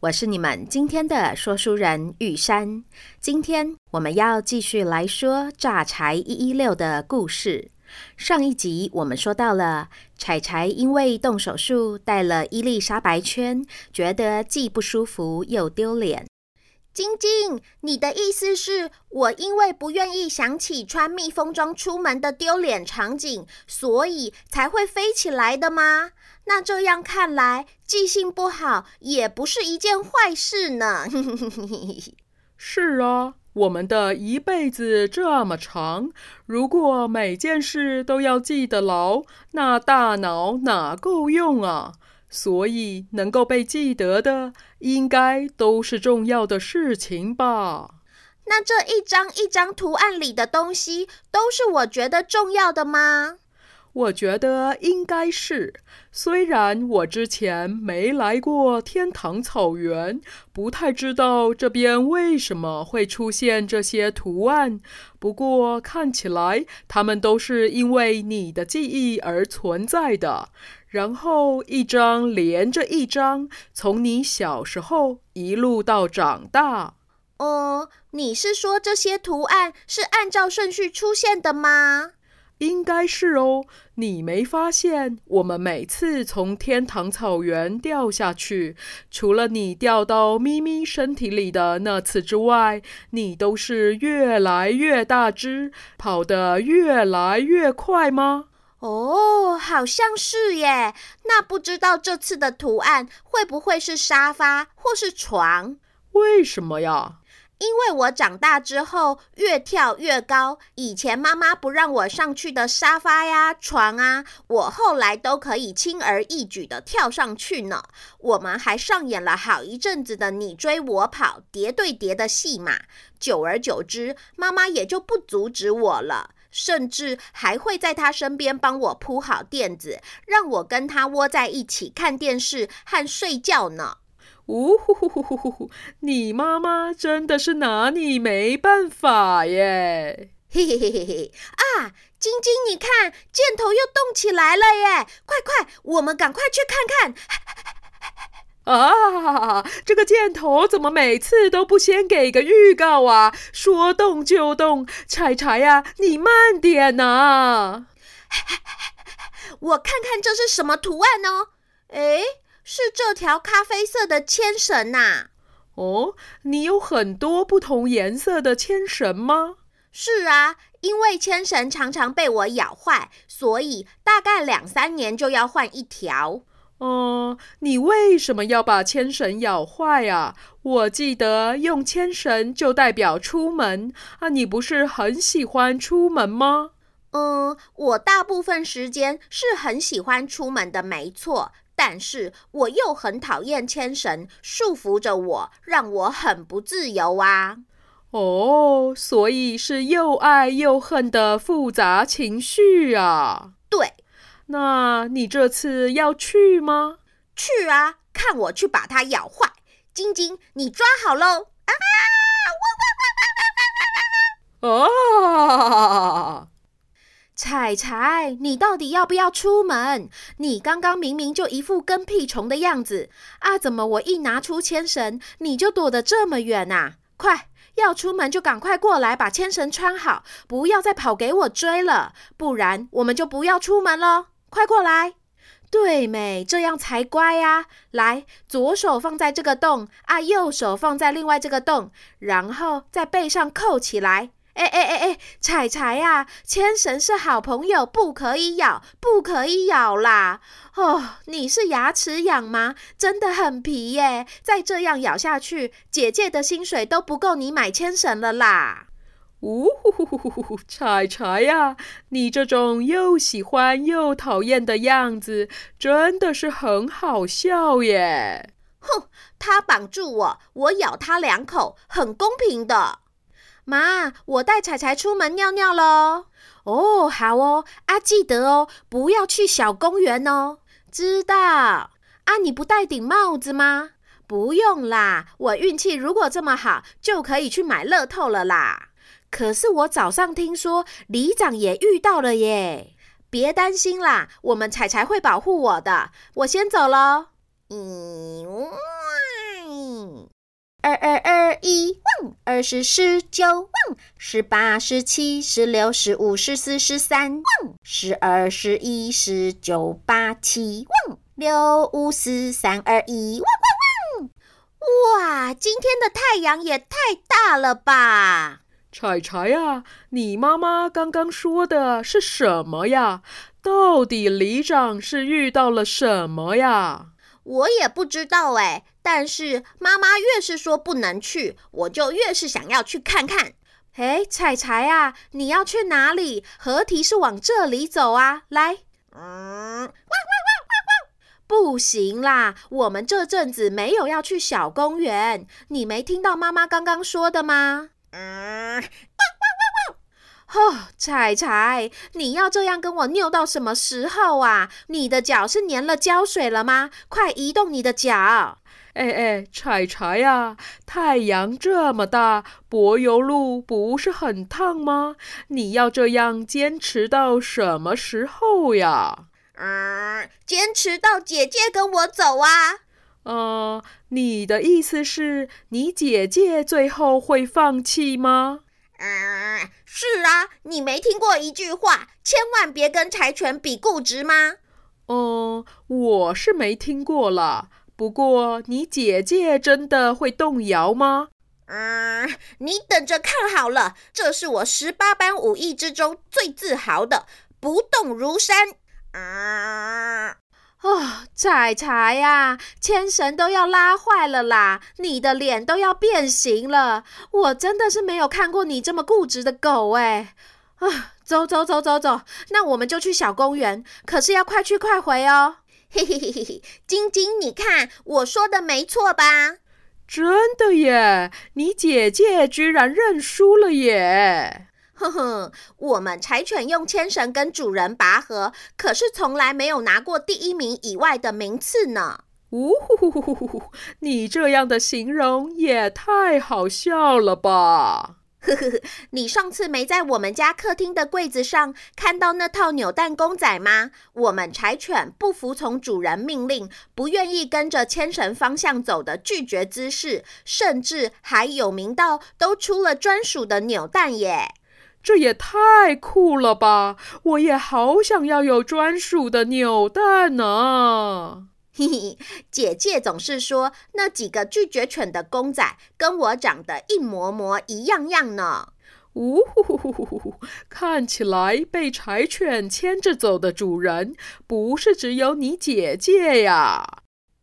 我是你们今天的说书人玉山。今天我们要继续来说诈财一一六的故事。上一集我们说到了柴柴因为动手术戴了伊丽莎白圈，觉得既不舒服又丢脸。晶晶，你的意思是我因为不愿意想起穿蜜蜂装出门的丢脸场景，所以才会飞起来的吗？那这样看来，记性不好也不是一件坏事呢。是啊，我们的一辈子这么长，如果每件事都要记得牢，那大脑哪够用啊？所以能够被记得的，应该都是重要的事情吧？那这一张一张图案里的东西，都是我觉得重要的吗？我觉得应该是。虽然我之前没来过天堂草原，不太知道这边为什么会出现这些图案，不过看起来它们都是因为你的记忆而存在的。然后一张连着一张，从你小时候一路到长大。哦，你是说这些图案是按照顺序出现的吗？应该是哦。你没发现我们每次从天堂草原掉下去，除了你掉到咪咪身体里的那次之外，你都是越来越大只，跑得越来越快吗？哦，好像是耶。那不知道这次的图案会不会是沙发或是床？为什么呀？因为我长大之后越跳越高，以前妈妈不让我上去的沙发呀、床啊，我后来都可以轻而易举的跳上去呢。我们还上演了好一阵子的你追我跑、叠对叠的戏码。久而久之，妈妈也就不阻止我了。甚至还会在他身边帮我铺好垫子，让我跟他窝在一起看电视和睡觉呢。呜呼呼呼呼呼呼！你妈妈真的是拿你没办法耶！嘿嘿嘿嘿嘿！啊，晶晶，你看，箭头又动起来了耶！快快，我们赶快去看看。啊！这个箭头怎么每次都不先给个预告啊？说动就动，柴柴呀，你慢点呐、啊！我看看这是什么图案哦？诶，是这条咖啡色的牵绳呐、啊。哦，你有很多不同颜色的牵绳吗？是啊，因为牵绳常常被我咬坏，所以大概两三年就要换一条。嗯，你为什么要把牵绳咬坏啊？我记得用牵绳就代表出门啊，你不是很喜欢出门吗？嗯，我大部分时间是很喜欢出门的，没错。但是我又很讨厌牵绳束缚着我，让我很不自由啊。哦，所以是又爱又恨的复杂情绪啊。对。那你这次要去吗？去啊！看我去把它咬坏。晶晶，你抓好喽！啊！哦！彩彩，你到底要不要出门？你刚刚明明就一副跟屁虫的样子啊！怎么我一拿出牵绳，你就躲得这么远啊？快，要出门就赶快过来把牵绳穿好，不要再跑给我追了，不然我们就不要出门了。快过来！对没？这样才乖呀。来，左手放在这个洞啊，右手放在另外这个洞，然后在背上扣起来。哎哎哎哎，彩彩呀，牵绳是好朋友，不可以咬，不可以咬啦！哦，你是牙齿痒吗？真的很皮耶，再这样咬下去，姐姐的薪水都不够你买牵绳了啦！呜呼呼呼呼呼，柴柴呀，你这种又喜欢又讨厌的样子，真的是很好笑耶！哼，他绑住我，我咬他两口，很公平的。妈，我带柴柴出门尿尿喽。哦，好哦，啊，记得哦，不要去小公园哦。知道。啊，你不戴顶帽子吗？不用啦，我运气如果这么好，就可以去买乐透了啦。可是我早上听说里长也遇到了耶。别担心啦，我们彩彩会保护我的。我先走喽。嗯。二二二一汪，二十十九汪，十八十七十六十五十四十三汪，十二十一十九八七汪，六五四三二一汪汪汪！哇，今天的太阳也太大了吧！柴柴呀，你妈妈刚刚说的是什么呀？到底里长是遇到了什么呀？我也不知道哎。但是妈妈越是说不能去，我就越是想要去看看。哎，彩彩啊，你要去哪里？河堤是往这里走啊，来。嗯，汪汪汪汪汪！不行啦，我们这阵子没有要去小公园。你没听到妈妈刚刚说的吗？嗯，汪汪汪汪！哦，彩彩，你要这样跟我拗到什么时候啊？你的脚是粘了胶水了吗？快移动你的脚！哎哎，彩彩呀，太阳这么大，柏油路不是很烫吗？你要这样坚持到什么时候呀？嗯，坚持到姐姐跟我走啊。呃，你的意思是你姐姐最后会放弃吗？嗯，是啊，你没听过一句话，千万别跟柴犬比固执吗？嗯，我是没听过了。不过，你姐姐真的会动摇吗？嗯，你等着看好了，这是我十八般武艺之中最自豪的，不动如山。嗯，哦，彩彩呀，牵绳都要拉坏了啦，你的脸都要变形了，我真的是没有看过你这么固执的狗哎！啊，走走走走走，那我们就去小公园，可是要快去快回哦。嘿嘿嘿嘿嘿，晶晶，你看我说的没错吧？真的耶！你姐姐居然认输了耶！哼哼，我们柴犬用牵绳跟主人拔河，可是从来没有拿过第一名以外的名次呢。呜呼呼呼呼呼！你这样的形容也太好笑了吧！呵呵呵，你上次没在我们家客厅的柜子上看到那套扭蛋公仔吗？我们柴犬不服从主人命令，不愿意跟着牵绳方向走的拒绝姿势，甚至还有名到都出了专属的扭蛋耶！这也太酷了吧！我也好想要有专属的扭蛋呢。嘿嘿，姐姐总是说那几个拒绝犬的公仔跟我长得一模模一样样呢。呜呼呼呼呼呼！看起来被柴犬牵着走的主人不是只有你姐姐呀？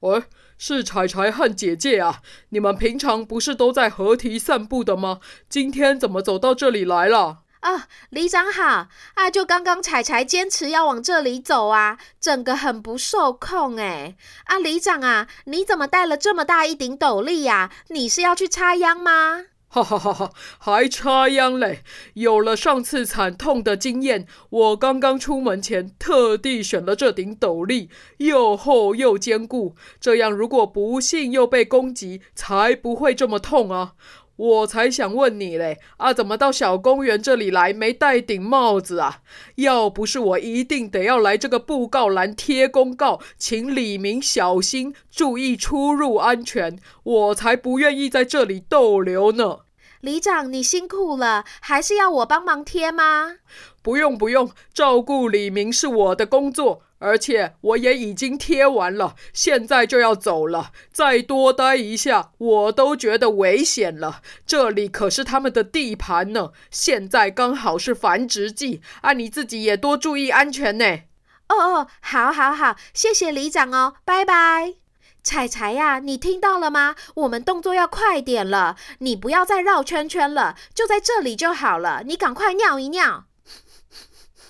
喂，是彩彩和姐姐啊！你们平常不是都在河堤散步的吗？今天怎么走到这里来了？啊，里长好啊！就刚刚彩彩坚持要往这里走啊，整个很不受控哎！啊，里长啊，你怎么带了这么大一顶斗笠呀？你是要去插秧吗？哈哈哈哈，还插秧嘞！有了上次惨痛的经验，我刚刚出门前特地选了这顶斗笠，又厚又坚固，这样如果不幸又被攻击，才不会这么痛啊！我才想问你嘞，啊，怎么到小公园这里来没戴顶帽子啊？要不是我一定得要来这个布告栏贴公告，请李明小心注意出入安全，我才不愿意在这里逗留呢。里长，你辛苦了，还是要我帮忙贴吗？不用不用，照顾李明是我的工作，而且我也已经贴完了，现在就要走了。再多待一下，我都觉得危险了。这里可是他们的地盘呢，现在刚好是繁殖季，啊，你自己也多注意安全呢。哦哦，好，好，好，谢谢里长哦，拜拜。柴柴呀，你听到了吗？我们动作要快点了，你不要再绕圈圈了，就在这里就好了。你赶快尿一尿。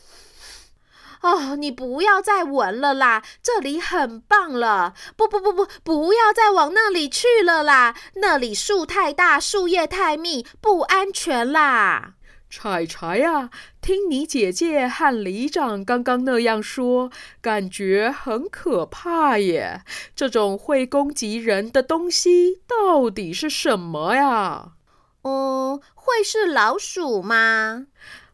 哦，你不要再闻了啦，这里很棒了。不不不不，不要再往那里去了啦，那里树太大，树叶太密，不安全啦。柴柴呀，听你姐姐和里长刚刚那样说，感觉很可怕耶。这种会攻击人的东西到底是什么呀？嗯，会是老鼠吗？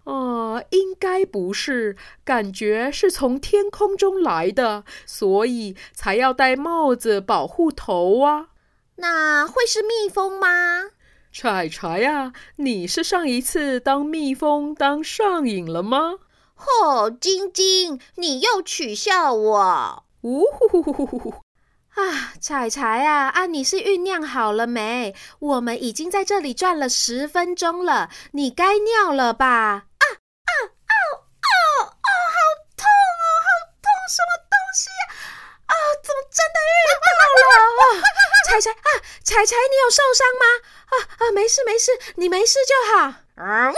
哦、嗯，应该不是，感觉是从天空中来的，所以才要戴帽子保护头啊。那会是蜜蜂吗？柴柴呀，你是上一次当蜜蜂当上瘾了吗？吼，晶晶，你又取笑我！呜呼呼呼呼！啊，彩彩啊，啊，你是酝酿好了没？我们已经在这里转了十分钟了，你该尿了吧？啊啊啊啊啊！好痛哦，好痛！什么东西？啊，啊怎么真的遇到了？彩彩啊，柴柴，你有受伤吗？啊啊，没事没事，你没事就好。啊，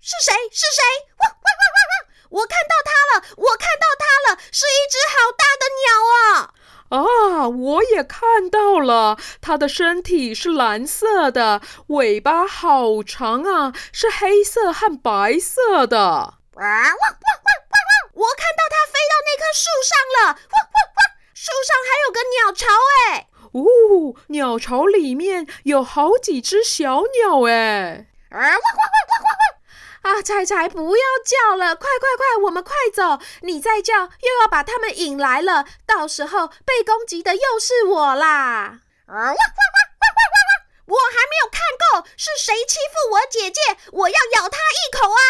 是谁？是谁？哇哇哇哇哇！我看到它了，我看到它了，是一只好大的鸟啊！啊，我也看到了，它的身体是蓝色的，尾巴好长啊，是黑色和白色的。哇哇哇哇哇哇！我看到它飞到那棵树上了。哇哇哇！树上还有个鸟巢哎。呜、哦，鸟巢里面有好几只小鸟哎！啊，哇哇哇哇哇哇！啊，柴柴，不要叫了，快快快，我们快走！你再叫，又要把他们引来了，到时候被攻击的又是我啦！啊，哇哇哇哇哇哇哇！我还没有看够是谁欺负我姐姐，我要咬他一口啊！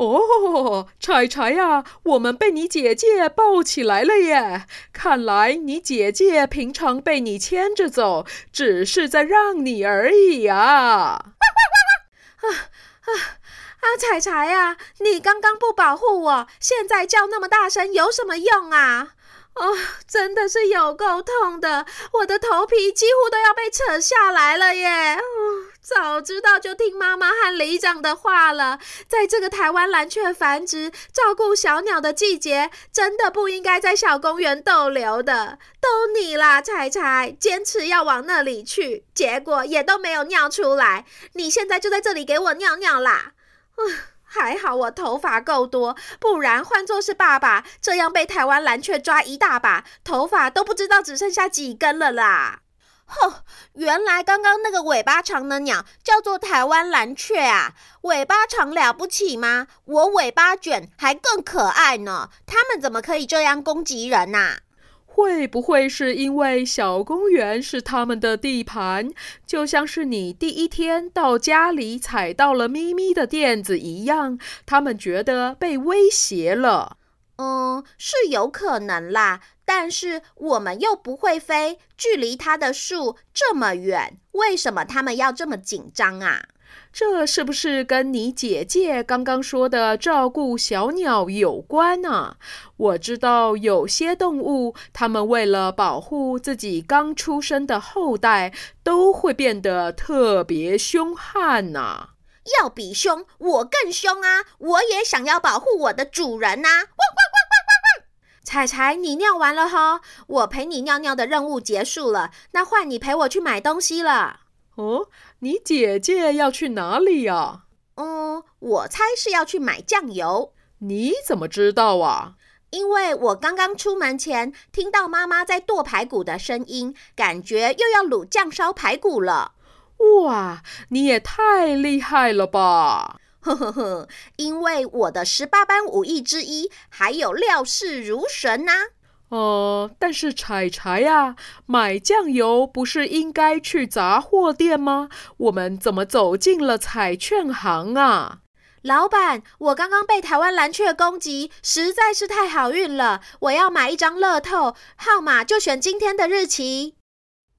哦，彩彩呀，我们被你姐姐抱起来了耶！看来你姐姐平常被你牵着走，只是在让你而已呀！啊啊啊啊！柴柴呀，你刚刚不保护我，现在叫那么大声有什么用啊？哦，真的是有够痛的，我的头皮几乎都要被扯下来了耶！哦，早知道就听妈妈和里长的话了。在这个台湾蓝雀繁殖、照顾小鸟的季节，真的不应该在小公园逗留的。都你啦，柴柴，坚持要往那里去，结果也都没有尿出来。你现在就在这里给我尿尿啦！嗯。还好我头发够多，不然换作是爸爸，这样被台湾蓝雀抓一大把，头发都不知道只剩下几根了啦！哼，原来刚刚那个尾巴长的鸟叫做台湾蓝鹊啊！尾巴长了不起吗？我尾巴卷还更可爱呢！它们怎么可以这样攻击人呐？会不会是因为小公园是他们的地盘，就像是你第一天到家里踩到了咪咪的垫子一样，他们觉得被威胁了？嗯，是有可能啦。但是我们又不会飞，距离它的树这么远，为什么他们要这么紧张啊？这是不是跟你姐姐刚刚说的照顾小鸟有关呢？我知道有些动物，它们为了保护自己刚出生的后代，都会变得特别凶悍呢。要比凶，我更凶啊！我也想要保护我的主人呐！汪汪汪汪汪汪！彩彩，你尿完了哈？我陪你尿尿的任务结束了，那换你陪我去买东西了。哦，你姐姐要去哪里呀？嗯，我猜是要去买酱油。你怎么知道啊？因为我刚刚出门前听到妈妈在剁排骨的声音，感觉又要卤酱烧排骨了。哇，你也太厉害了吧！呵呵呵，因为我的十八般武艺之一，还有料事如神呐。呃，但是柴柴呀，买酱油不是应该去杂货店吗？我们怎么走进了彩券行啊？老板，我刚刚被台湾蓝雀攻击，实在是太好运了。我要买一张乐透，号码就选今天的日期。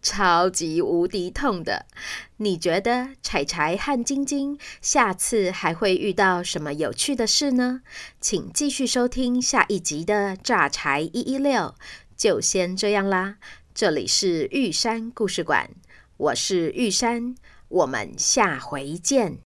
超级无敌痛的。你觉得柴柴和晶晶下次还会遇到什么有趣的事呢？请继续收听下一集的《炸柴一一六》，就先这样啦。这里是玉山故事馆，我是玉山，我们下回见。